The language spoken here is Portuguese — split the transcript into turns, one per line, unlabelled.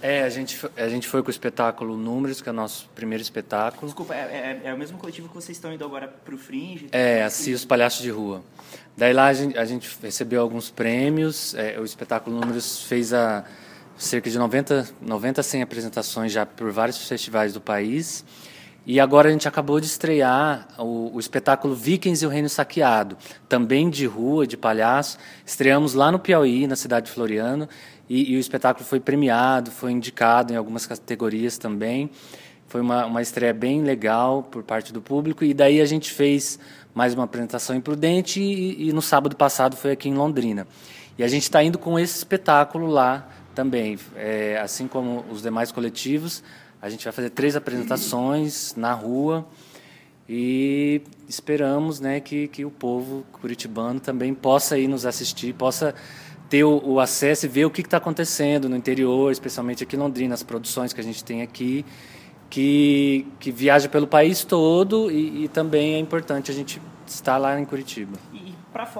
É, a gente, a gente foi com o espetáculo Números, que é o nosso primeiro espetáculo.
Desculpa, é, é, é o mesmo coletivo que vocês estão indo agora para o Fringe?
É, assim, os Palhaços de Rua. Daí lá a gente, a gente recebeu alguns prêmios, é, o espetáculo Números fez a cerca de 90, 90 100 apresentações já por vários festivais do país. E agora a gente acabou de estrear o, o, espetáculo Vikings e o Reino Saqueado, também de rua, de palhaço. Estreamos lá no Piauí, na cidade de Floriano, e, e o espetáculo foi premiado, foi indicado em algumas categorias também. Foi uma, uma estreia bem legal por parte do público. E daí a gente fez mais uma apresentação em Prudente e, e no sábado passado foi aqui em Londrina. E a gente está indo com esse espetáculo lá também, é, assim como os demais coletivos. A gente vai fazer três apresentações na rua e esperamos né, que, que o povo curitibano também possa ir nos assistir, possa ter o, o acesso e ver o que está acontecendo no interior, especialmente aqui em Londrina, as produções que a gente tem aqui, que, que viaja pelo país todo e, e também é importante a gente estar lá em Curitiba.
E para fora